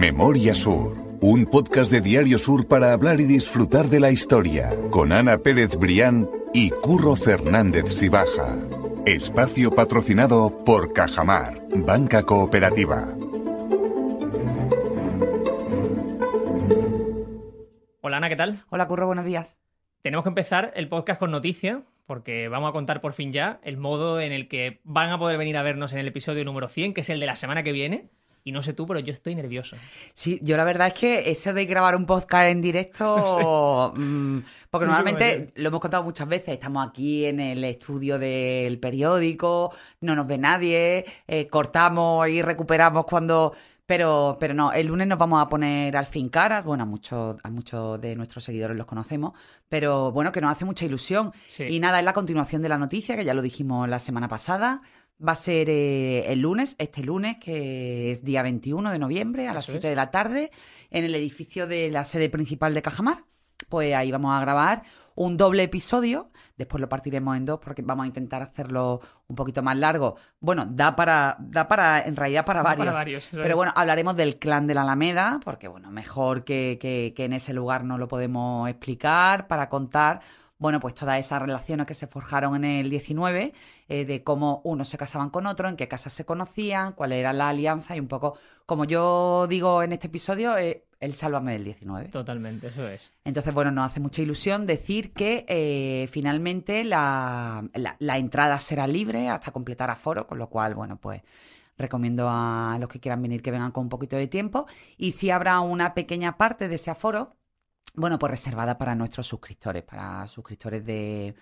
Memoria Sur, un podcast de Diario Sur para hablar y disfrutar de la historia, con Ana Pérez Brián y Curro Fernández Sibaja. Espacio patrocinado por Cajamar, Banca Cooperativa. Hola Ana, ¿qué tal? Hola Curro, buenos días. Tenemos que empezar el podcast con noticia, porque vamos a contar por fin ya el modo en el que van a poder venir a vernos en el episodio número 100, que es el de la semana que viene. Y no sé tú, pero yo estoy nervioso. Sí, yo la verdad es que eso de grabar un podcast en directo, mm, porque normalmente lo hemos contado muchas veces, estamos aquí en el estudio del periódico, no nos ve nadie, eh, cortamos y recuperamos cuando... Pero, pero no, el lunes nos vamos a poner al fin caras, bueno, a muchos, a muchos de nuestros seguidores los conocemos, pero bueno, que nos hace mucha ilusión. Sí. Y nada, es la continuación de la noticia, que ya lo dijimos la semana pasada. Va a ser eh, el lunes, este lunes, que es día 21 de noviembre, a las Eso 7 es. de la tarde, en el edificio de la sede principal de Cajamar. Pues ahí vamos a grabar un doble episodio. Después lo partiremos en dos porque vamos a intentar hacerlo un poquito más largo. Bueno, da para, da para, en realidad para varios. Pero bueno, hablaremos del clan de la Alameda, porque bueno, mejor que, que- que en ese lugar no lo podemos explicar para contar. Bueno, pues todas esas relaciones que se forjaron en el 19, eh, de cómo unos se casaban con otros, en qué casas se conocían, cuál era la alianza y un poco, como yo digo en este episodio, eh, el sálvame del 19. Totalmente, eso es. Entonces, bueno, nos hace mucha ilusión decir que eh, finalmente la, la- la entrada será libre hasta completar aforo, con lo cual, bueno, pues recomiendo a los que quieran venir que vengan con un poquito de tiempo. Y si habrá una pequeña parte de ese aforo, bueno, pues reservada para nuestros suscriptores, para suscriptores de,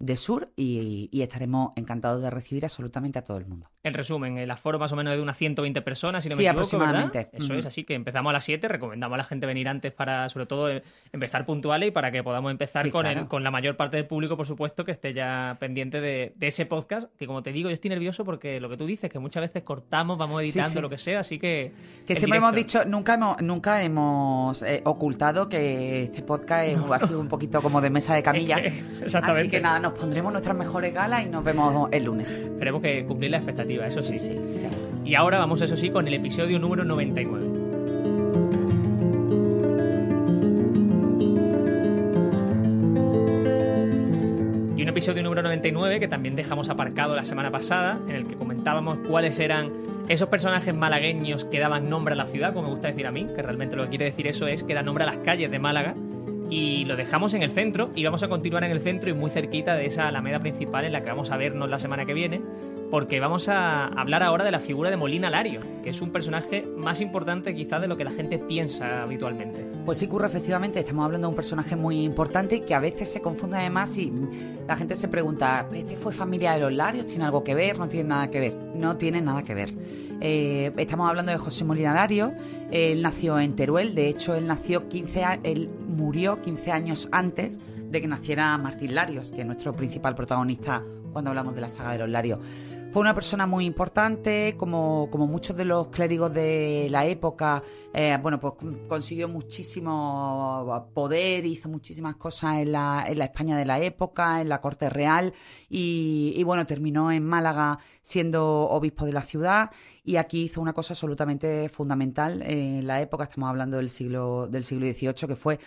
de Sur, y, y estaremos encantados de recibir absolutamente a todo el mundo. En resumen, el aforo más o menos es de unas 120 personas, si no Sí, me equivoco, aproximadamente. ¿verdad? Eso es, así que empezamos a las 7, recomendamos a la gente venir antes para, sobre todo, eh, empezar puntuales y para que podamos empezar Sí, con, el- con la mayor parte del público, por supuesto, que esté ya pendiente de, de ese podcast, que como te digo, yo estoy nervioso porque lo que tú dices, que muchas veces cortamos, vamos editando, sí. lo que sea, así que... Que siempre hemos dicho, nunca hemos, nunca hemos eh, ocultado que este podcast es- ha sido un poquito como de mesa de camilla. Exactamente. Así que nada, nos pondremos nuestras mejores galas y nos vemos el lunes. Esperemos que cumplir la expectativa, eso sí. Sí, sí. Y ahora vamos, eso sí, con el episodio número 99. Y un episodio número 99 que también dejamos aparcado la semana pasada, en el que comentábamos cuáles eran esos personajes malagueños que daban nombre a la ciudad, como me gusta decir a mí, que realmente lo que quiere decir eso es que da nombre a las calles de Málaga. Y lo dejamos en el centro y vamos a continuar en el centro y muy cerquita de esa alameda principal en la que vamos a vernos la semana que viene, porque vamos a hablar ahora de la figura de Molina Lario, que es un personaje más importante quizás de lo que la gente piensa habitualmente. Pues sí, Curro, efectivamente, estamos hablando de un personaje muy importante que a veces se confunde además y la gente se pregunta, ¿este fue familia de los Larios? ¿Tiene algo que ver? ¿No tiene nada que ver? No tiene nada que ver. Eh, estamos hablando de José Molina Lario, él nació en Teruel, de hecho él nació 15 a- él murió 15 años antes de que naciera Martín Larios, que es nuestro principal protagonista cuando hablamos de la saga de los Larios. Fue una persona muy importante, como, como muchos de los clérigos de la época, eh, bueno, pues con- consiguió muchísimo poder, hizo muchísimas cosas en la, en la España de la época, en la corte real, y, y bueno, terminó en Málaga siendo obispo de la ciudad, y aquí hizo una cosa absolutamente fundamental en la época, estamos hablando del siglo, del siglo XVIII, que fue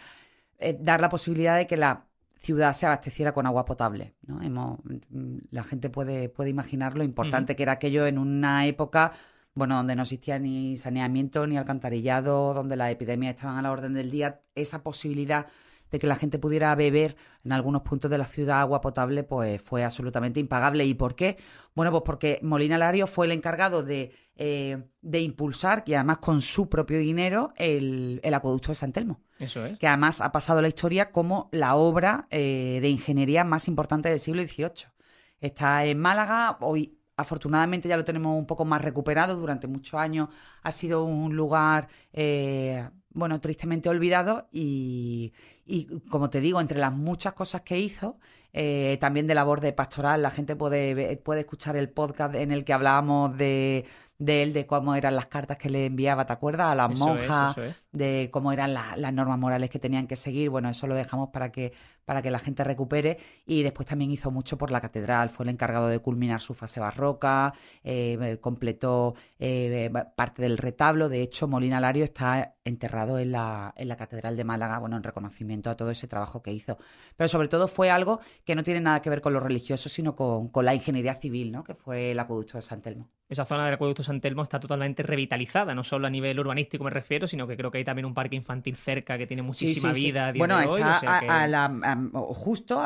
eh, dar la posibilidad de que la ciudad se abasteciera con agua potable. ¿no? Hemos- mm, la gente puede, puede imaginar lo importante que era aquello en una época bueno, donde no existía ni saneamiento ni alcantarillado, donde las epidemias estaban a la orden del día. Esa posibilidad de que la gente pudiera beber en algunos puntos de la ciudad agua potable, pues fue absolutamente impagable. ¿Y por qué? Bueno, pues porque Molina Lario fue el encargado de, eh, de impulsar, y además con su propio dinero, el, el acueducto de San Telmo Eso es. que además ha pasado la historia como la obra eh, de ingeniería más importante del siglo XVIII. Está en Málaga, hoy afortunadamente ya lo tenemos un poco más recuperado, durante muchos años ha sido un lugar, eh, bueno, tristemente olvidado y, y, como te digo, entre las muchas cosas que hizo, eh, también de labor de pastoral, la gente puede, puede escuchar el podcast en el que hablábamos de, de él, de cómo eran las cartas que le enviaba, ¿te acuerdas? A las Eso monjas, es. de cómo eran la- las normas morales que tenían que seguir. Bueno, eso lo dejamos para que, para que la gente recupere y después también hizo mucho por la catedral, fue el encargado de culminar su fase barroca, eh, completó eh, parte del retablo, de hecho Molina Lario está enterrado en la, en la catedral de Málaga, bueno, en reconocimiento a todo ese trabajo que hizo. Pero sobre todo fue algo que no tiene nada que ver con lo religioso, sino con, con la ingeniería civil, ¿no? que fue el acueducto de San Telmo esa zona del acueducto San Telmo está totalmente revitalizada, no solo a nivel urbanístico me refiero, sino que creo que hay también un parque infantil cerca que tiene muchísima vida. bueno, está justo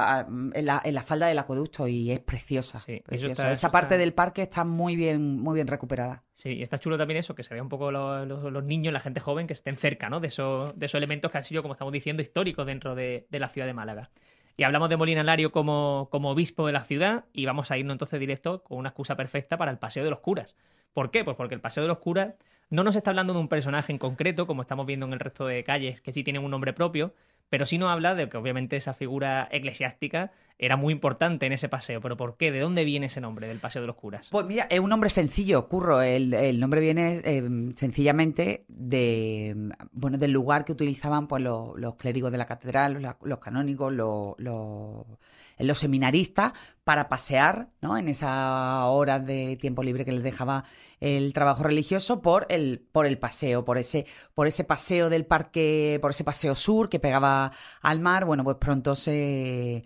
en, la, falda del acueducto y es preciosa. esa parte del parque está muy bien, muy bien recuperada. Sí, y está chulo también eso, que se vea un poco los, niños, la gente joven que estén cerca ¿no? de, esos, de esos elementos que han sido, como estamos diciendo, históricos dentro de la ciudad de Málaga. Y hablamos de Molina Lario como, como obispo de la ciudad y vamos a irnos entonces directo con una excusa perfecta para el Paseo de los Curas. ¿Por qué? Pues porque el Paseo de los Curas no nos está hablando de un personaje en concreto, como estamos viendo en el resto de calles, que sí tienen un nombre propio, pero sí nos habla de que obviamente esa figura eclesiástica era muy importante en ese paseo. ¿Pero por qué? ¿De dónde viene ese nombre del Paseo de los Curas? Pues mira, es un nombre sencillo, Curro. El, nombre viene eh, sencillamente de bueno del lugar que utilizaban pues los, clérigos de la catedral, los, canónigos, los, los, seminaristas para pasear, ¿no? En esas horas de tiempo libre que les dejaba el trabajo religioso por el, por el paseo, por ese, por ese paseo del parque, por ese paseo sur que pegaba al mar. Bueno, pues pronto se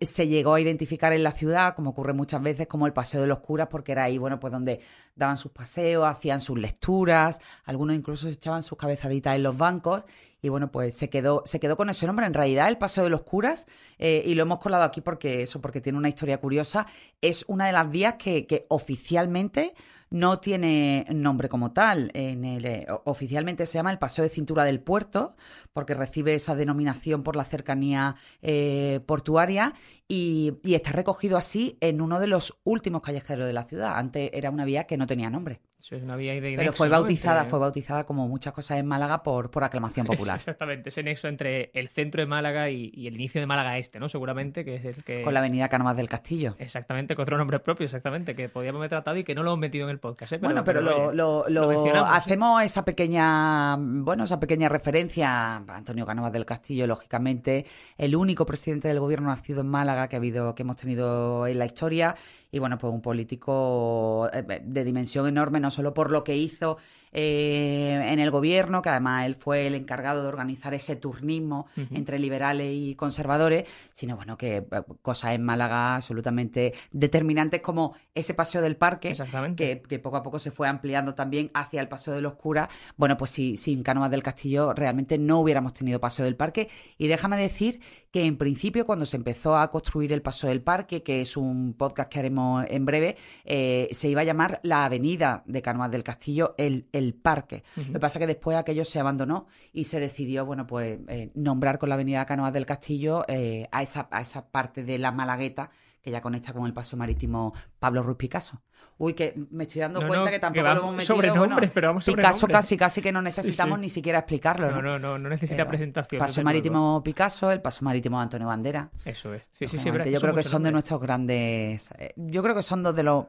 se llegó a identificar en la ciudad, como ocurre muchas veces, como el Paseo de los Curas, porque era ahí, bueno, pues donde daban sus paseos, hacían sus lecturas, algunos incluso se echaban sus cabezaditas en los bancos, y bueno, pues se quedó, se quedó con ese nombre. En realidad, el Paseo de los Curas, eh, y lo hemos colado aquí porque eso, porque tiene una historia curiosa, es una de las vías que, que oficialmente no tiene nombre como tal. En el, eh, oficialmente se llama el Paseo de Cintura del Puerto, porque recibe esa denominación por la cercanía eh, portuaria y, y, está recogido así en uno de los últimos callejeros de la ciudad. Antes era una vía que no tenía nombre. Eso es una vía de Pero fue bautizada, fue bautizada como muchas cosas en Málaga por, por aclamación popular. exactamente, ese nexo entre el centro de Málaga y, el inicio de Málaga Este, ¿no? Seguramente que es el que... Con la avenida Cánovas del Castillo. Exactamente, con otro nombre propio, exactamente, que podíamos haber tratado y que no lo hemos metido en el podcast. ¿eh? bueno, pero, lo, lo, hacemos esa pequeña, bueno, esa pequeña referencia a Antonio Cánovas del Castillo, lógicamente, el único presidente del gobierno nacido en Málaga que ha habido, que hemos tenido en la historia y bueno, pues un político eh, de dimensión enorme, no solo por lo que hizo eh, en el gobierno, que además él fue el encargado de organizar ese turnismo entre liberales y conservadores, sino bueno, que eh, cosas en Málaga absolutamente determinantes como ese paseo del parque, que, que, poco a poco se fue ampliando también hacia el paseo de los curas. Bueno, pues si, sin Cánovas del Castillo realmente no hubiéramos tenido paseo del parque. Y déjame decir que en principio cuando se empezó a construir el paseo del parque, que es un podcast que haremos en breve, eh, se iba a llamar la avenida de Cánovas del Castillo, el el parque. Lo que pasa es que después aquello se abandonó y se decidió, bueno, pues eh, nombrar con la avenida Canoas del Castillo eh, a, esa, a esa parte de la Malagueta que ya conecta con el paso marítimo Pablo Ruiz Picasso. Uy, que me estoy dando cuenta que tampoco lo hemos metido. Sobre nombres, pero vamos sobre Picasso casi, casi que no necesitamos ni siquiera explicarlo. No, no, no, no, necesita presentación. Paso marítimo Picasso, el paso marítimo Antonio Bandera. Eso es. Sí, sí, sí. Yo creo que son de nuestros grandes. Eh, yo creo que son dos de los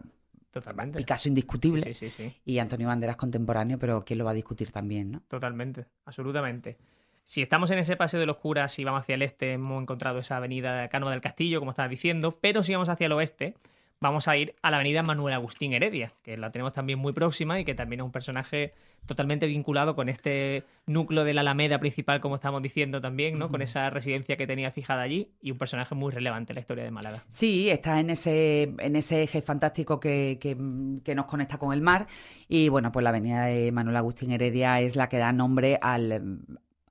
Totalmente. Picasso indiscutible. Y Antonio Banderas contemporáneo, pero ¿quién lo va a discutir también, no? Totalmente, absolutamente. Si estamos en ese paseo de los curas y vamos hacia el este, hemos encontrado esa avenida Cano del Castillo, como estabas diciendo, pero si vamos hacia el oeste, vamos a ir a la avenida Manuel Agustín Heredia, que la tenemos también muy próxima y que también es un personaje totalmente vinculado con este núcleo de la Alameda principal, como estamos diciendo también, ¿no? Con esa residencia que tenía fijada allí y un personaje muy relevante en la historia de Málaga. Sí, está en ese, en ese eje fantástico que, que, que nos conecta con el mar y bueno, pues la avenida de Manuel Agustín Heredia es la que da nombre al,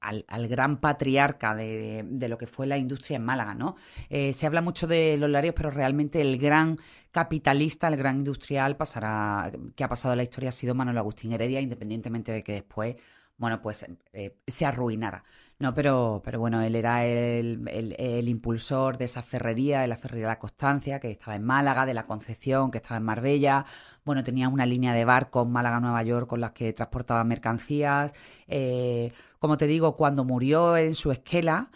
al, gran patriarca de, lo que fue la industria en Málaga, ¿no? Eh, se habla mucho de los larios, pero realmente el gran capitalista, el gran industrial pasará, que ha pasado en la historia ha sido Manuel Agustín Heredia, independientemente de que después, bueno, pues eh, se arruinara. No, pero, pero bueno, él era el, el, impulsor de esa ferrería, de la ferrería de la Constancia, que estaba en Málaga, de la Concepción, que estaba en Marbella. Bueno, tenía una línea de barcos Málaga-Nueva York con las que transportaba mercancías. Eh, como te digo, cuando murió en su esquela,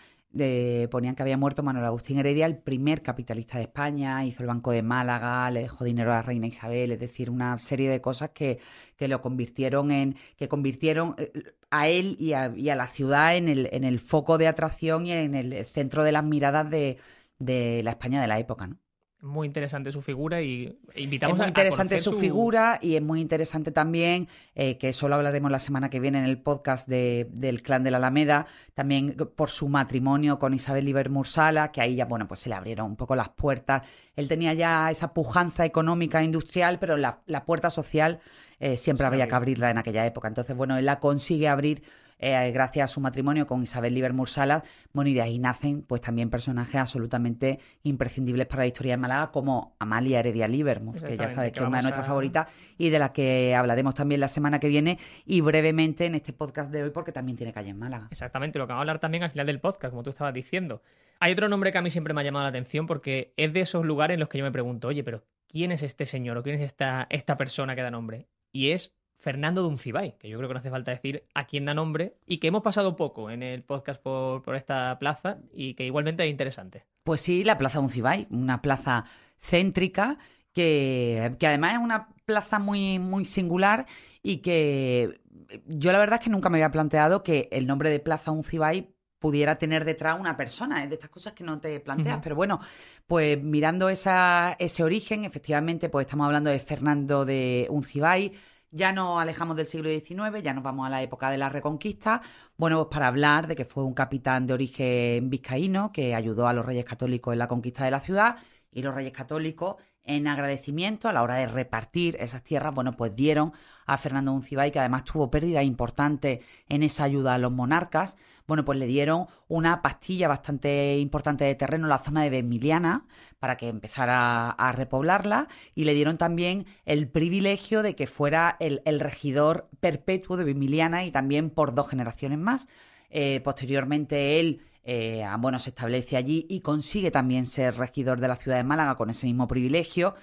ponían que había muerto Manuel Agustín Heredia, el primer capitalista de España, hizo el Banco de Málaga, le dejó dinero a la reina Isabel, es decir, una serie de cosas que, que lo convirtieron en, que convirtieron eh, a él y a, la ciudad en el, en el foco de atracción y en el centro de las miradas de, de la España de la época, ¿no? Muy interesante su figura y invitamos es muy interesante su, figura y es muy interesante también eh, que eso lo hablaremos la semana que viene en el podcast de, del clan de la Alameda también por su matrimonio con Isabel Liber Mursala que ahí ya bueno pues se le abrieron un poco las puertas. Él tenía ya esa pujanza económica e industrial pero la, la puerta social eh, siempre había que abrirla en aquella época. Entonces bueno él la consigue abrir eh, gracias a su matrimonio con Isabel Livermore Salas, bueno, y de ahí nacen pues también personajes absolutamente imprescindibles para la historia de Málaga, como Amalia Heredia Livermore, que ya sabes que, es una de nuestras favoritas y de la que hablaremos también la semana que viene y brevemente en este podcast de hoy, porque también tiene calle en Málaga. Exactamente, lo que vamos a hablar también al final del podcast, como tú estabas diciendo. Hay otro nombre que a mí siempre me ha llamado la atención porque es de esos lugares en los que yo me pregunto, oye, pero ¿quién es este señor o quién es esta, esta persona que da nombre? Y es Fernando Duncibay, que yo creo que no hace falta decir a quién da nombre y que hemos pasado poco en el podcast por, esta plaza y que igualmente es interesante. Pues sí, la Plaza Duncibay, una plaza céntrica que, que además es una plaza muy, muy singular y que yo la verdad es que nunca me había planteado que el nombre de Plaza Uncibay pudiera tener detrás una persona, es de estas cosas que no te planteas, pero bueno, pues mirando esa, ese origen, efectivamente, pues estamos hablando de Fernando de Uncibay, ya nos alejamos del siglo XIX, ya nos vamos a la época de la Reconquista, bueno, pues para hablar de que fue un capitán de origen vizcaíno que ayudó a los reyes católicos en la conquista de la ciudad y los reyes católicos en agradecimiento a la hora de repartir esas tierras, bueno, pues dieron a Fernando Uncibay, que además tuvo pérdida importante en esa ayuda a los monarcas, bueno, pues le dieron una pastilla bastante importante de terreno en la zona de Emiliana para que empezara a repoblarla y le dieron también el privilegio de que fuera el, regidor perpetuo de Emiliana y también por dos generaciones más. Eh, posteriormente él eh, bueno, se establece allí y consigue también ser regidor de la ciudad de Málaga con ese mismo privilegio.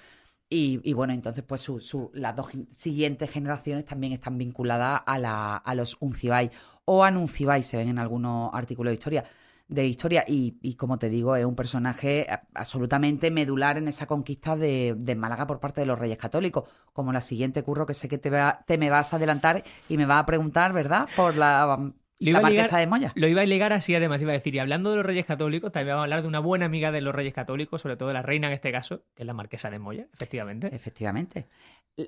Y, bueno, entonces pues las dos siguientes generaciones también están vinculadas a, la, los Uncibay o Anuncibay, se ven en algunos artículos de historia de historia y, como te digo, es un personaje absolutamente medular en esa conquista de, Málaga por parte de los Reyes Católicos, como la siguiente curro que sé que te, te me vas a adelantar y me vas a preguntar, ¿verdad? Por la lo iba, de Moya. lo iba a ligar así, además, iba a decir, y hablando de los Reyes Católicos, también vamos a hablar de una buena amiga de los Reyes Católicos, sobre todo de la reina en este caso, que es la Marquesa de Moya, efectivamente. Efectivamente.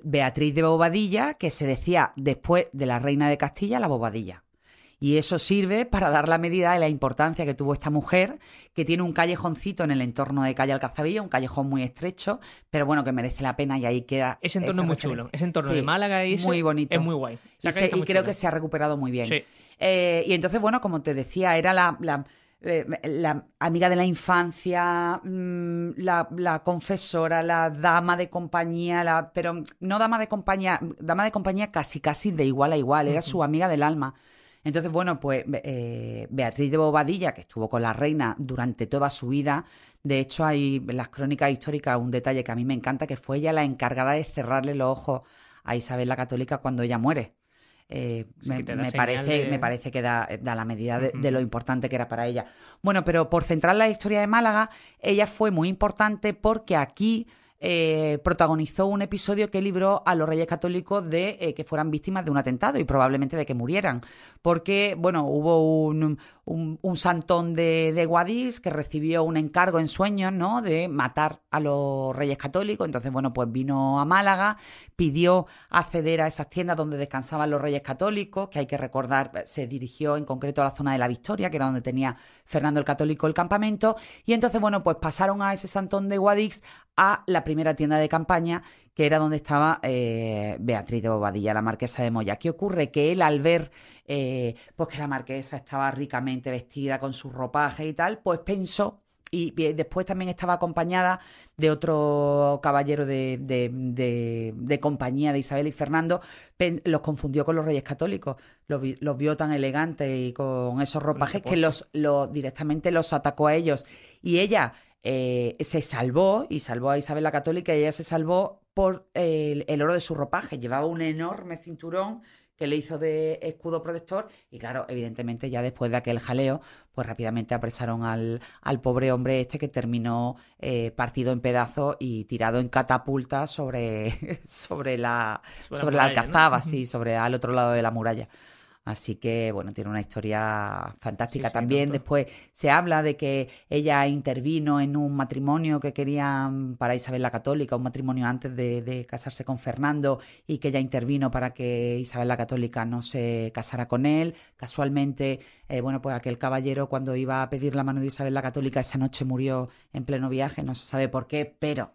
Beatriz de Bobadilla, que se decía después de la reina de Castilla, la Bobadilla. Y eso sirve para dar la medida de la importancia que tuvo esta mujer, que tiene un callejoncito en el entorno de calle Alcazabilla, un callejón muy estrecho, pero bueno, que merece la pena y ahí queda. Ese entorno es muy chulo. Ese entorno de Málaga y muy bonito. es muy guay. Y, creo que se ha recuperado muy bien. Sí. Eh, y entonces, bueno, como te decía, era la, la, eh, amiga de la infancia, mm, la, confesora, la dama de compañía, la, pero no dama de compañía, dama de compañía casi, casi de igual a igual, era su amiga del alma. Entonces, bueno, pues eh, Beatriz de Bobadilla, que estuvo con la reina durante toda su vida, de hecho hay en las crónicas históricas un detalle que a mí me encanta, que fue ella la encargada de cerrarle los ojos a Isabel la Católica cuando ella muere. Eh, me, parece, me parece que da, la medida de, lo importante que era para ella. Bueno, pero por centrar la historia de Málaga, ella fue muy importante porque aquí eh, protagonizó un episodio que libró a los reyes católicos de eh, que fueran víctimas de un atentado y probablemente de que murieran. Porque, bueno, hubo un, un, santón de, de, Guadix que recibió un encargo en sueños, ¿no? De matar a los reyes católicos. Entonces, bueno, pues vino a Málaga, pidió acceder a esas tiendas donde descansaban los reyes católicos, que hay que recordar, se dirigió en concreto a la zona de la Victoria, que era donde tenía Fernando el Católico el campamento. Y entonces, bueno, pues pasaron a ese santón de Guadix a la primera tienda de campaña, que era donde estaba eh, Beatriz de Bobadilla, la marquesa de Moya. ¿Qué ocurre? Que él al ver eh, pues que la marquesa estaba ricamente vestida con su ropaje y tal, pues pensó y después también estaba acompañada de otro caballero de, de, compañía de Isabel y Fernando, los confundió con los reyes católicos, los, vio tan elegantes y con esos ropajes que los, directamente los atacó a ellos. Y ella eh, se salvó y salvó a Isabel la católica y ella se salvó por el oro de su ropaje. Llevaba un enorme cinturón que le hizo de escudo protector y claro, evidentemente ya después de aquel jaleo, pues rápidamente apresaron al, al pobre hombre este que terminó eh, partido en pedazos y tirado en catapulta sobre, sobre la, sobre, la, alcazaba, sí, sobre al otro lado de la muralla. Así que, bueno, tiene una historia fantástica. También después se habla de que ella intervino en un matrimonio que querían para Isabel la Católica, un matrimonio antes de, casarse con Fernando, y que ella intervino para que Isabel la Católica no se casara con él. Casualmente, eh, bueno, pues aquel caballero cuando iba a pedir la mano de Isabel la Católica esa noche murió en pleno viaje, no se sabe por qué, pero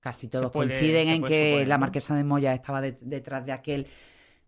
casi todos coinciden en que la marquesa de Moya estaba detrás de aquel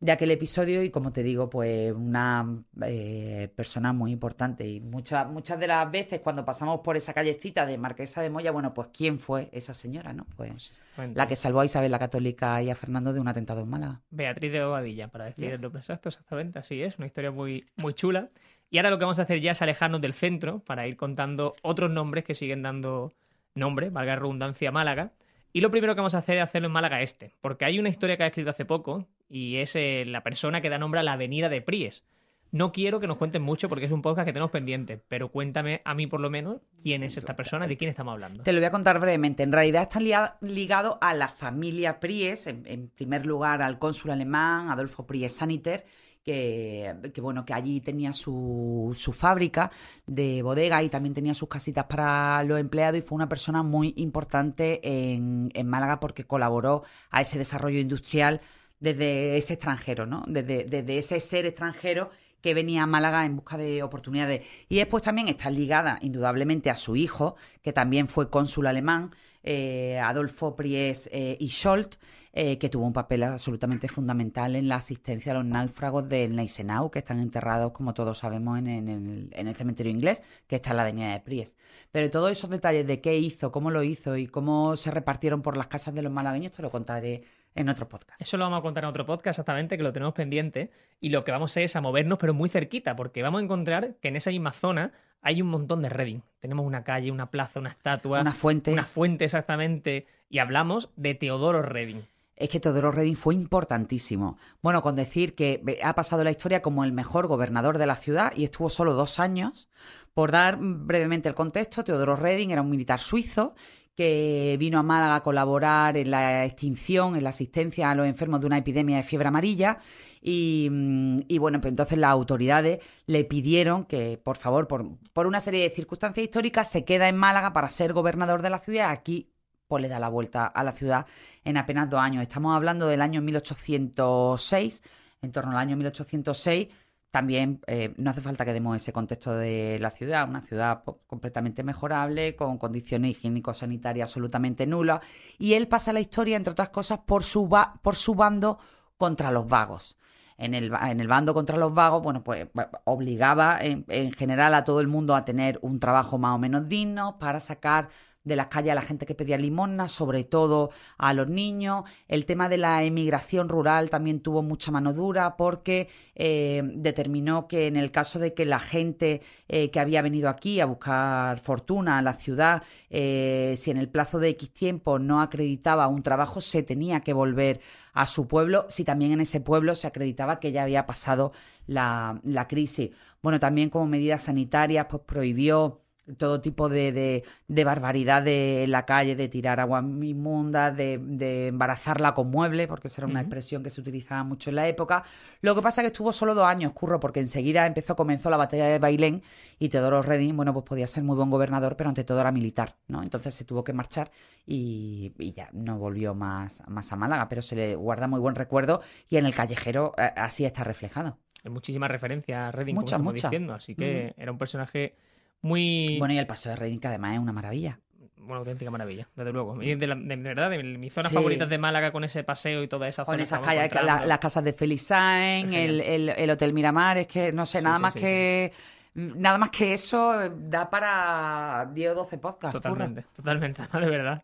de aquel episodio y como te digo, pues una eh, persona muy importante y muchas muchas de las veces cuando pasamos por esa callecita de Marquesa de Moya, bueno, pues quién fue esa señora, ¿no? Pues la que salvó a Isabel la Católica y a Fernando de un atentado en Málaga. Beatriz de Bobadilla, para decir el nombre exacto, exactamente, así es, una historia muy muy chula. Y ahora lo que vamos a hacer ya es alejarnos del centro para ir contando otros nombres que siguen dando nombre, valga redundancia, Málaga. Y lo primero que vamos a hacer es hacerlo en Málaga Este, porque hay una historia que ha escrito hace poco y es eh, la persona que da nombre a la avenida de Pries. No quiero que nos cuenten mucho porque es un podcast que tenemos pendiente, pero cuéntame a mí por lo menos quién es esta persona, de quién estamos hablando. Te lo voy a contar brevemente. En realidad está ligado a la familia Pries, en, primer lugar al cónsul alemán Adolfo Pries Saniter, que, bueno, que allí tenía su, su, fábrica de bodega y también tenía sus casitas para los empleados y fue una persona muy importante en, en Málaga porque colaboró a ese desarrollo industrial desde ese extranjero, ¿no? Desde, desde ese ser extranjero que venía a Málaga en busca de oportunidades. Y después también está ligada indudablemente a su hijo, que también fue cónsul alemán, eh, Adolfo Pries eh, y Scholt, eh, que tuvo un papel absolutamente fundamental en la asistencia a los náufragos del Neisenau, que están enterrados, como todos sabemos, en, el, en, el, cementerio inglés, que está en la avenida de Pries. Pero todos esos detalles de qué hizo, cómo lo hizo y cómo se repartieron por las casas de los malagueños, te lo contaré en otro podcast. Eso lo vamos a contar en otro podcast exactamente, que lo tenemos pendiente. Y lo que vamos a es a movernos, pero muy cerquita, porque vamos a encontrar que en esa misma zona hay un montón de Reading. Tenemos una calle, una plaza, una estatua. Una fuente. Una fuente, exactamente. Y hablamos de Teodoro Reading. Es que Teodoro Reading fue importantísimo. Bueno, con decir que ha pasado la historia como el mejor gobernador de la ciudad y estuvo solo dos años. Por dar brevemente el contexto, Teodoro Reading era un militar suizo que vino a Málaga a colaborar en la extinción, en la asistencia a los enfermos de una epidemia de fiebre amarilla. Y, mm, bueno, pues entonces las autoridades le pidieron que, por favor, por, por, una serie de circunstancias históricas, se queda en Málaga para ser gobernador de la ciudad. Aquí, pues le da la vuelta a la ciudad en apenas dos años. Estamos hablando del año 1806, en torno al año 1806 también eh, no hace falta que demos ese contexto de la ciudad, una ciudad completamente mejorable, con condiciones higiénico-sanitarias absolutamente nulas, y él pasa la historia, entre otras cosas, por su, por su bando contra los vagos. En el, en el, bando contra los vagos, bueno, pues obligaba en, general a todo el mundo a tener un trabajo más o menos digno para sacar de las calles a la gente que pedía limosna, sobre todo a los niños. El tema de la emigración rural también tuvo mucha mano dura porque eh, determinó que en el caso de que la gente eh, que había venido aquí a buscar fortuna a la ciudad, eh, si en el plazo de X tiempo no acreditaba un trabajo, se tenía que volver a su pueblo, si también en ese pueblo se acreditaba que ya había pasado la, la crisis. Bueno, también como medidas sanitarias, pues prohibió todo tipo de, de, barbaridad de la calle, de tirar agua inmunda, de, de embarazarla con mueble, porque esa era una expresión que se utilizaba mucho en la época. Lo que pasa es que estuvo solo dos años, curro, porque enseguida empezó, comenzó la batalla de Bailén y Teodoro Reding, bueno, pues podía ser muy buen gobernador, pero ante todo era militar, ¿no? Entonces se tuvo que marchar y, ya no volvió más, más a Málaga, pero se le guarda muy buen recuerdo y en el callejero eh, así está reflejado. Hay muchísimas referencias a Redding, muchas, como diciendo, así que era un personaje muy... Bueno, y el paseo de Reading, que además es una maravilla. Una auténtica maravilla, desde luego. de, verdad, de mis zonas favoritas de Málaga con ese paseo y toda esa zona. Con esas calles, las casas de Felisain, el, el, Hotel Miramar, es que no sé, nada más que... Nada más que eso da para 10 o 12 podcasts. Totalmente, totalmente, de verdad.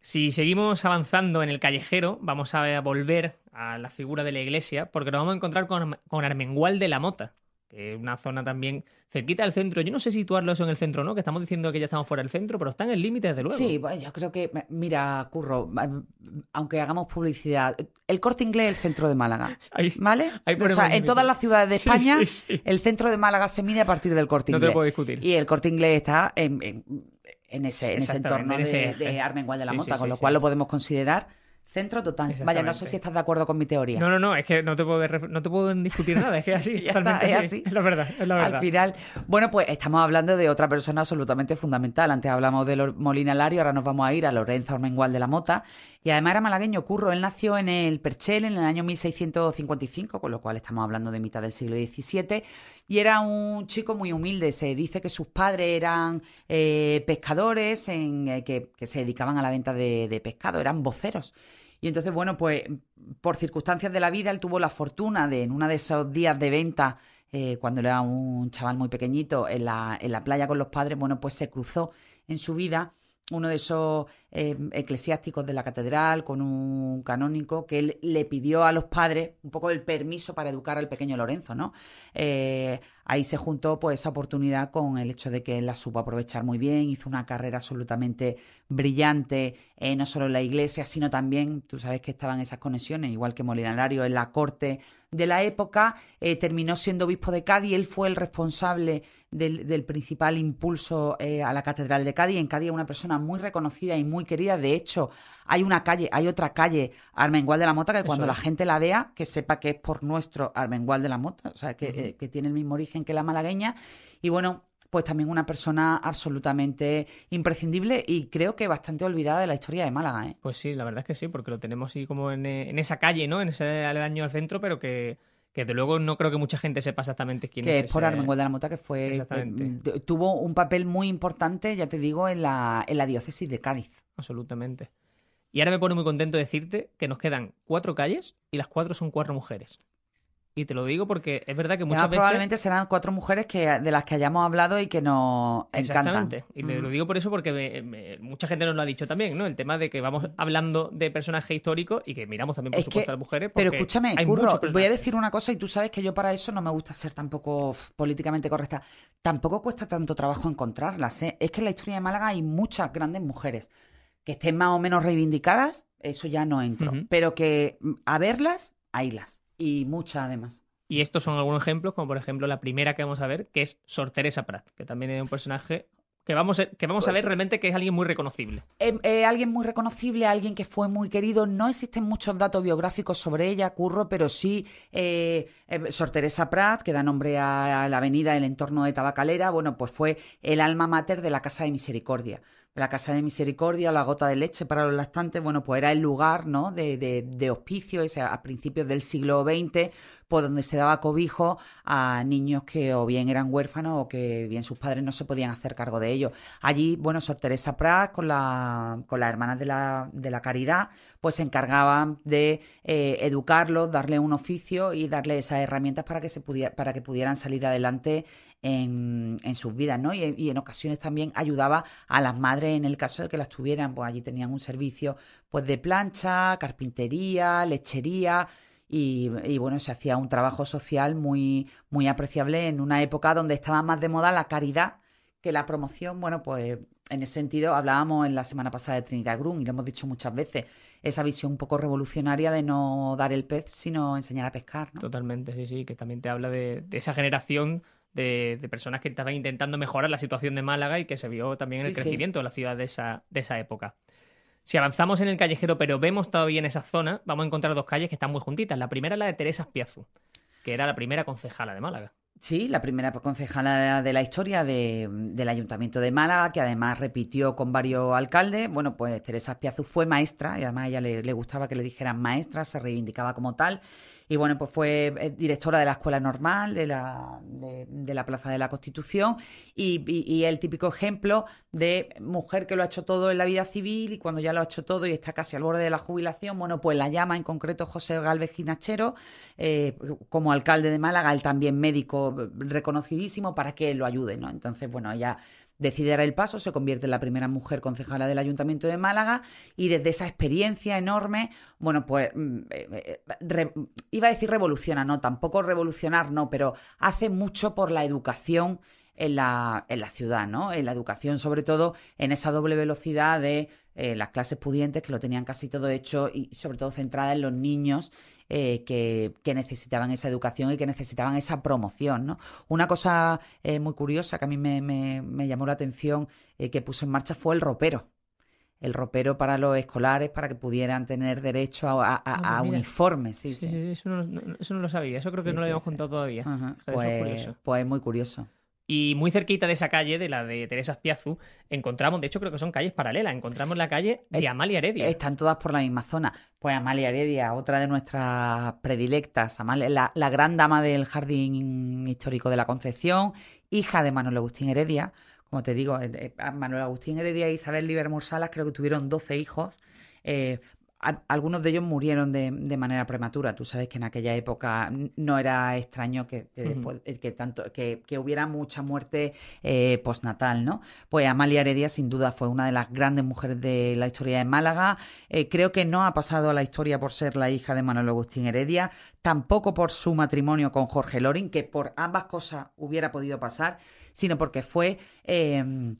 Si seguimos avanzando en el callejero, vamos a volver a la figura de la iglesia, porque nos vamos a encontrar con, con Armengual de la Mota, que es una zona también cerquita del centro. Yo no sé situarlo eso en el centro, ¿no? Que estamos diciendo que ya estamos fuera del centro, pero está en el límite, desde luego. Sí, bueno, yo creo que, mira, Curro, aunque hagamos publicidad, el corte inglés es el centro de Málaga. ¿Vale? o sea, en todas las ciudades de España, el centro de Málaga se mide a partir del corte inglés. No te puedo discutir. Y el corte inglés está en, en, ese, en ese entorno de, de Armengual de la Mota, con lo cual lo podemos considerar Centro total. Vaya, no sé si estás de acuerdo con mi teoría. No, no, no, es que no te puedo, no te puedo discutir nada, es que así, es así. Es la verdad, es la verdad. Al final, bueno, pues estamos hablando de otra persona absolutamente fundamental. Antes hablamos de Molina Lario, ahora nos vamos a ir a Lorenzo Ormengual de la Mota. Y además era malagueño, Curro. Él nació en el Perchel en el año 1655, con lo cual estamos hablando de mitad del siglo XVII. Y era un chico muy humilde. Se dice que sus padres eran eh, pescadores en, eh, que, se dedicaban a la venta de, pescado, eran voceros. Y entonces, bueno, pues por circunstancias de la vida, él tuvo la fortuna de en uno de esos días de venta, eh, cuando era un chaval muy pequeñito, en la, en la playa con los padres, bueno, pues se cruzó en su vida uno de esos eh, eclesiásticos de la catedral con un canónico que él le pidió a los padres un poco el permiso para educar al pequeño Lorenzo, ¿no? Eh, ahí se juntó pues esa oportunidad con el hecho de que él la supo aprovechar muy bien, hizo una carrera absolutamente brillante, eh, no solo en la iglesia, sino también, tú sabes que estaban esas conexiones, igual que Molinalario en la corte de la época, terminó siendo obispo de Cádiz, él fue el responsable del, principal impulso eh, a la Catedral de Cádiz. En Cádiz una persona muy reconocida y muy querida. De hecho, hay una calle, hay otra calle, Armengual de la Mota, que cuando la gente la vea, que sepa que es por nuestro Armengual de la Mota, o sea, que, eh, que tiene el mismo origen que la malagueña. Y bueno, pues también una persona absolutamente imprescindible y creo que bastante olvidada de la historia de Málaga. ¿eh? Pues sí, la verdad es que sí, porque lo tenemos así como en, en esa calle, ¿no? En ese aledaño al centro, pero que que de luego no creo que mucha gente sepa exactamente quién es. Que es por Armengol de la Mota, que fue eh, tuvo un papel muy importante, ya te digo, en la, en la diócesis de Cádiz. Absolutamente. Y ahora me pone muy contento decirte que nos quedan cuatro calles y las cuatro son cuatro mujeres. Y te lo digo porque es verdad que muchas veces... Probablemente serán cuatro mujeres que, de las que hayamos hablado y que nos Exactamente. Y lo digo por eso porque mucha gente nos lo ha dicho también, ¿no? El tema de que vamos hablando de personajes históricos y que miramos también, por supuesto, a las mujeres. Pero escúchame, Curro, voy a decir una cosa y tú sabes que yo para eso no me gusta ser tampoco políticamente correcta. Tampoco cuesta tanto trabajo encontrarlas, ¿eh? Es que en la historia de Málaga hay muchas grandes mujeres que estén más o menos reivindicadas, eso ya no entro. Pero que mm, a verlas, haylas y mucha además. Y estos son algunos ejemplos, como por ejemplo la primera que vamos a ver, que es Sor Teresa Prat, que también es un personaje que vamos a, que vamos a pues ver realmente que es alguien muy reconocible. Eh, eh, alguien muy reconocible, alguien que fue muy querido. No existen muchos datos biográficos sobre ella, Curro, pero sí eh, Sor Teresa Prat, que da nombre a, la avenida del entorno de Tabacalera, bueno, pues fue el alma mater de la Casa de Misericordia la Casa de Misericordia, la gota de leche para los lactantes, bueno, pues era el lugar, ¿no? De, de, hospicio, ese, a principios del siglo XX, pues donde se daba cobijo a niños que o bien eran huérfanos o que bien sus padres no se podían hacer cargo de ellos. Allí, bueno, Sor Teresa Prat con, la, con las hermanas de la, de la caridad, pues se encargaban de eh, educarlos, darle un oficio y darle esas herramientas para que, se pudiera, para que pudieran salir adelante en, en sus vidas, ¿no? Y, en ocasiones también ayudaba a las madres en el caso de que las tuvieran, pues allí tenían un servicio pues de plancha, carpintería, lechería, y, y, bueno, se hacía un trabajo social muy, muy apreciable en una época donde estaba más de moda la caridad que la promoción. Bueno, pues en ese sentido hablábamos en la semana pasada de Trinidad Grun y lo hemos dicho muchas veces, esa visión un poco revolucionaria de no dar el pez, sino enseñar a pescar. Totalmente, sí, sí, que también te habla de esa generación de, personas que estaban intentando mejorar la situación de Málaga y que se vio también en el crecimiento de la ciudad de esa, de esa época. Si avanzamos en el callejero, pero vemos todavía en esa zona, vamos a encontrar dos calles que están muy juntitas. La primera es la de Teresa Piazu, que era la primera concejala de Málaga. Sí, la primera concejala de la historia del Ayuntamiento de Málaga, que además repitió con varios alcaldes. Bueno, pues Teresa Piazu fue maestra, y además a ella le, le gustaba que le dijeran maestra, se reivindicaba como tal. Y bueno, pues fue eh, directora de la Escuela Normal de la, de, la Plaza de la Constitución y, el típico ejemplo de mujer que lo ha hecho todo en la vida civil y cuando ya lo ha hecho todo y está casi al borde de la jubilación, bueno, pues la llama en concreto José Galvez Ginachero eh, como alcalde de Málaga, él también médico reconocidísimo para que lo ayude, ¿no? Entonces, bueno, ella decide dar el paso, se convierte en la primera mujer concejala del Ayuntamiento de Málaga y desde esa experiencia enorme, bueno, pues mm, eh, eh, iba a decir revoluciona, no, tampoco revolucionar, no, pero hace mucho por la educación en la, en la ciudad, ¿no? En la educación, sobre todo en esa doble velocidad de eh, las clases pudientes que lo tenían casi todo hecho y sobre todo centrada en los niños eh, que, necesitaban esa educación y que necesitaban esa promoción. ¿no? Una cosa eh, muy curiosa que a mí me, llamó la atención que puso en marcha fue el ropero el ropero para los escolares para que pudieran tener derecho a, a, ah, pues uniformes. Sí, sí, Eso, no, eso, no, lo sabía, eso creo que no lo habíamos contado todavía. Pues, pues muy curioso. Y muy cerquita de esa calle, de la de Teresa Spiazu, encontramos, de hecho creo que son calles paralelas, encontramos la calle de Amalia Heredia. Están todas por la misma zona. Pues Amalia Heredia, otra de nuestras predilectas, Amalia, la, gran dama del Jardín Histórico de la Concepción, hija de Manuel Agustín Heredia. Como te digo, eh, eh, Manuel Agustín Heredia y Isabel Livermore Salas creo que tuvieron 12 hijos. Eh, algunos de ellos murieron de, manera prematura. Tú sabes que en aquella época no era extraño que, que, tanto, que, hubiera mucha muerte eh, postnatal, ¿no? Pues Amalia Heredia, sin duda, fue una de las grandes mujeres de la historia de Málaga. Eh, creo que no ha pasado a la historia por ser la hija de Manuel Agustín Heredia, tampoco por su matrimonio con Jorge Lorin, que por ambas cosas hubiera podido pasar, sino porque fue. Eh,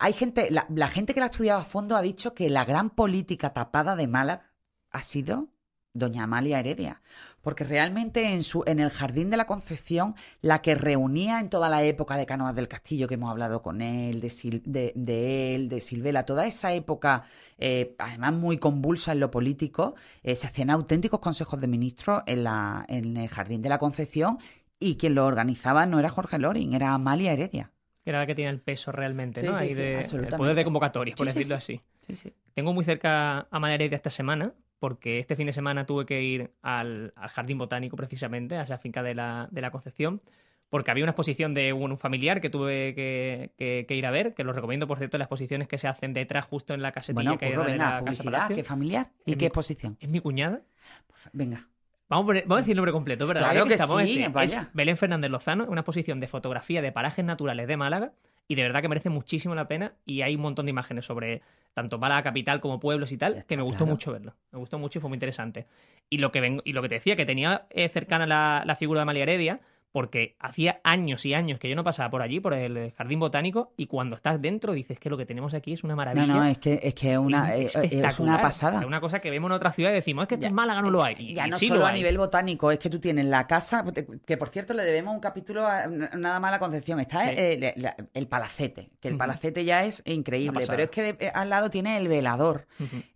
hay gente, la, gente que la ha estudiado a fondo ha dicho que la gran política tapada de Málaga ha sido doña Amalia Heredia, porque realmente en, su, en el Jardín de la Concepción, la que reunía en toda la época de Cánovas del Castillo, que hemos hablado con él, de, de, él, de Silvela, toda esa época, eh, además muy convulsa en lo político, eh, se hacían auténticos consejos de ministros en, la, en el Jardín de la Concepción y quien lo organizaba no era Jorge Loring, era Amalia Heredia era la que tiene el peso realmente, ¿no? Ahí de, el poder de convocatoria, por decirlo así. Tengo muy cerca a María Heredia esta semana, porque este fin de semana tuve que ir al, Jardín Botánico precisamente, a esa finca de la, de la Concepción, porque había una exposición de un familiar que tuve que, ir a ver, que los recomiendo, por cierto, las exposiciones que se hacen detrás justo en la casetilla que hay de la casa ¿Qué familiar? ¿Y qué exposición? Es mi cuñada. Venga. Vamos, a decir el nombre completo, ¿verdad? Claro que, sí, vaya. Belén Fernández Lozano, una exposición de fotografía de parajes naturales de Málaga y de verdad que merece muchísimo la pena y hay un montón de imágenes sobre tanto Málaga capital como pueblos y tal, que me gustó mucho verlo. Me gustó mucho y fue muy interesante. Y lo que, ven, y lo que te decía, que tenía eh, cercana la, la, figura de Amalia Heredia, porque hacía años y años que yo no pasaba por allí, por el jardín botánico, y cuando estás dentro dices que lo que tenemos aquí es una maravilla. No, no, es que es, que una, es, una pasada. Es una cosa que vemos en otra ciudad y decimos, es que en Málaga no lo hay. ya no solo a nivel botánico, es que tú tienes la casa, que por cierto le debemos un capítulo a nada más a la Concepción, está el, palacete, que el palacete ya es increíble, pero es que eh, al lado tiene el velador,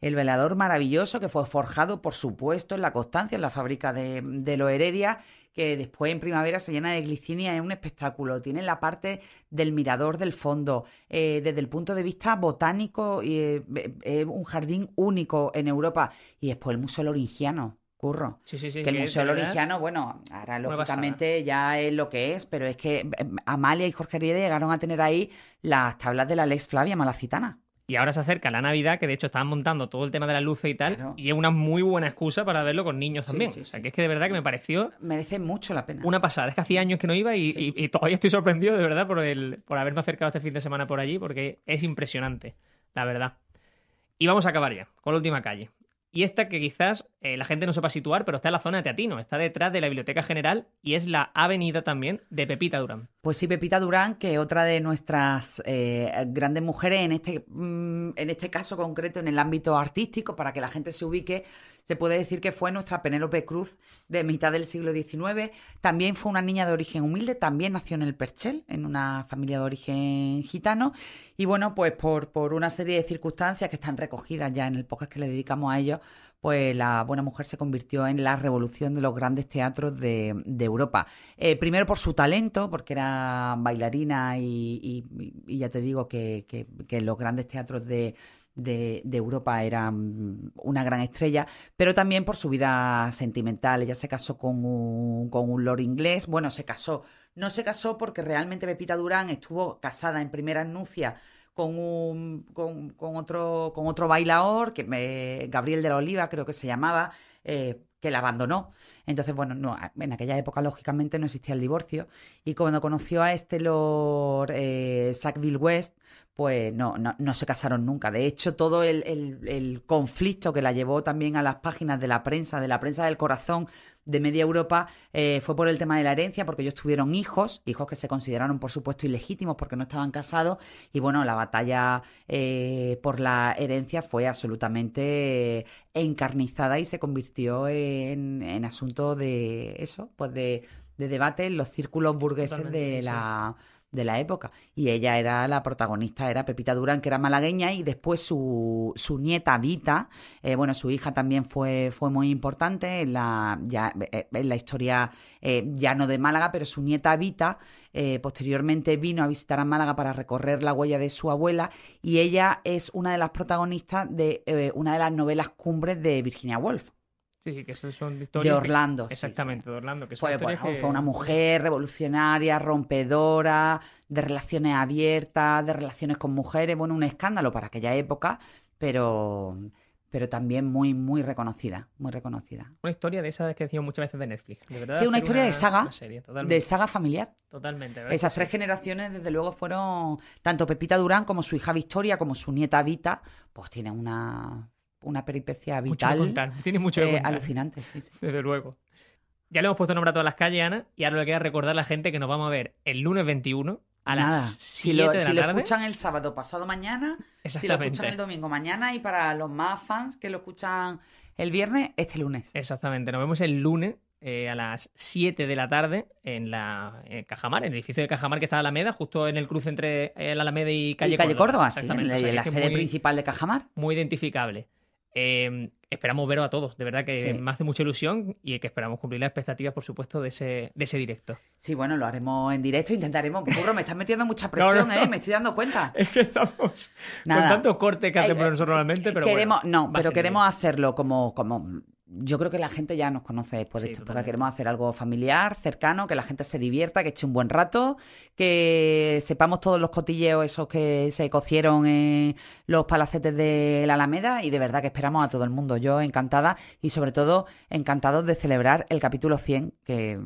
el velador maravilloso que fue forjado, por supuesto, en la Constancia, en la fábrica de, de lo Heredia, que después en primavera se llena de glicinia, es un espectáculo. Tiene la parte del mirador del fondo. Eh, desde el punto de vista botánico, eh, es un jardín único en Europa. Y después el Museo Loringiano. Curro. Sí, sí, sí, que el Museo Loringiano, bueno, ahora lógicamente ya es lo que es, pero es que Amalia y Jorge Riede llegaron a tener ahí las tablas de la Lex Flavia Malacitana. Y ahora se acerca la Navidad, que de hecho estaban montando todo el tema de las luces y tal, y es una muy buena excusa para verlo con niños también. o sea, que es que de verdad que me pareció... Merece mucho la pena. Una pasada. Es que hacía años que no iba y, todavía estoy sorprendido de verdad por, el, por haberme acercado este fin de semana por allí, porque es impresionante, la verdad. Y vamos a acabar ya, con la última calle. Y esta que quizás eh, la gente no sepa situar, pero está en la zona de Teatino, está detrás de la Biblioteca General y es la avenida también de Pepita Durán. Pues sí, Pepita Durán, que otra de nuestras eh, grandes mujeres, en este, mm, en este caso concreto, en el ámbito artístico, para que la gente se ubique, se puede decir que fue nuestra Penélope Cruz de mitad del siglo XIX. También fue una niña de origen humilde, también nació en el Perchel, en una familia de origen gitano. Y bueno, pues por, por una serie de circunstancias que están recogidas ya en el podcast que le dedicamos a ellos, pues la buena mujer se convirtió en la revolución de los grandes teatros de, Europa. Eh, primero por su talento, porque era bailarina y, ya te digo que, que los grandes teatros de, de, Europa era mm, una gran estrella, pero también por su vida sentimental. Ella se casó con un, con un lord inglés. Bueno, se casó. No se casó porque realmente Pepita Durán estuvo casada en primera nupcia con un con, con, otro con otro bailador que me, Gabriel de la Oliva creo que se llamaba eh, que la abandonó Entonces, bueno, no, en aquella época, lógicamente, no existía el divorcio. Y cuando conoció a este Lord eh, Sackville West, pues no, no, no, se casaron nunca. De hecho, todo el, el, conflicto que la llevó también a las páginas de la prensa, de la prensa del corazón de media Europa, eh, fue por el tema de la herencia, porque ellos tuvieron hijos, hijos que se consideraron, por supuesto, ilegítimos porque no estaban casados. Y bueno, la batalla eh, por la herencia fue absolutamente encarnizada y se convirtió en, en asunto de eso, pues de, de debate en los círculos burgueses de la de la época. Y ella era la protagonista, era Pepita Durán, que era malagueña, y después su, su nieta Vita, eh, bueno, su hija también fue, fue muy importante en la, ya, eh, en la historia eh, ya no de Málaga, pero su nieta Vita posteriormente vino a visitar a Málaga para recorrer la huella de su abuela, y ella es una de las protagonistas de una de las novelas cumbres de Virginia Woolf. Sí, sí, que son historias. De Orlando. exactamente, de Orlando. Que fue, fue una mujer revolucionaria, rompedora, de relaciones abiertas, de relaciones con mujeres. Bueno, un escándalo para aquella época, pero pero también muy, muy reconocida, muy reconocida. Una historia de esas que decimos muchas veces de Netflix. sí, una historia de saga, de saga familiar. Totalmente. Esas tres generaciones, desde luego, fueron tanto Pepita Durán como su hija Victoria, como su nieta Vita, pues tienen una una peripecia vital. Tiene mucho eh, alucinante, sí, sí. Desde luego. Ya le hemos puesto nombre a todas las calles, Ana, y ahora le queda recordar a la gente que nos vamos a ver el lunes 21 a las 7 si lo, de la si lo escuchan el sábado pasado mañana, si lo escuchan el domingo mañana y para los más fans que lo escuchan el viernes, este lunes. Exactamente, nos vemos el lunes eh, a las 7 de la tarde en la Cajamar, en el edificio de Cajamar que está en Alameda, justo en el cruce entre el Alameda y Calle, y Calle Córdoba. sí, en la, sede principal de Cajamar. Muy identificable. Em, esperamos veros a todos, de verdad que me hace mucha ilusión y que esperamos cumplir las expectativas, por supuesto, de ese, de ese directo. Sí, bueno, lo haremos en directo, intentaremos. Me estás metiendo mucha presión, ¿eh? Me estoy dando cuenta. Es que estamos con tanto corte que hacemos nosotros normalmente, pero queremos, No, pero queremos hacerlo como, como yo creo que la gente ya nos conoce después de esto, porque queremos hacer algo familiar, cercano, que la gente se divierta, que eche un buen rato, que sepamos todos los cotilleos esos que se cocieron en los palacetes de la Alameda y de verdad que esperamos a todo el mundo. Yo encantada y sobre todo encantados de celebrar el capítulo 100 que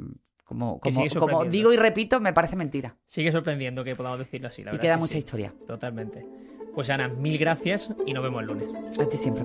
como, como, digo y repito, me parece mentira. Sigue sorprendiendo que podamos decirlo así, la y queda mucha historia. Totalmente. Pues Ana, mil gracias y nos vemos el lunes. A ti siempre,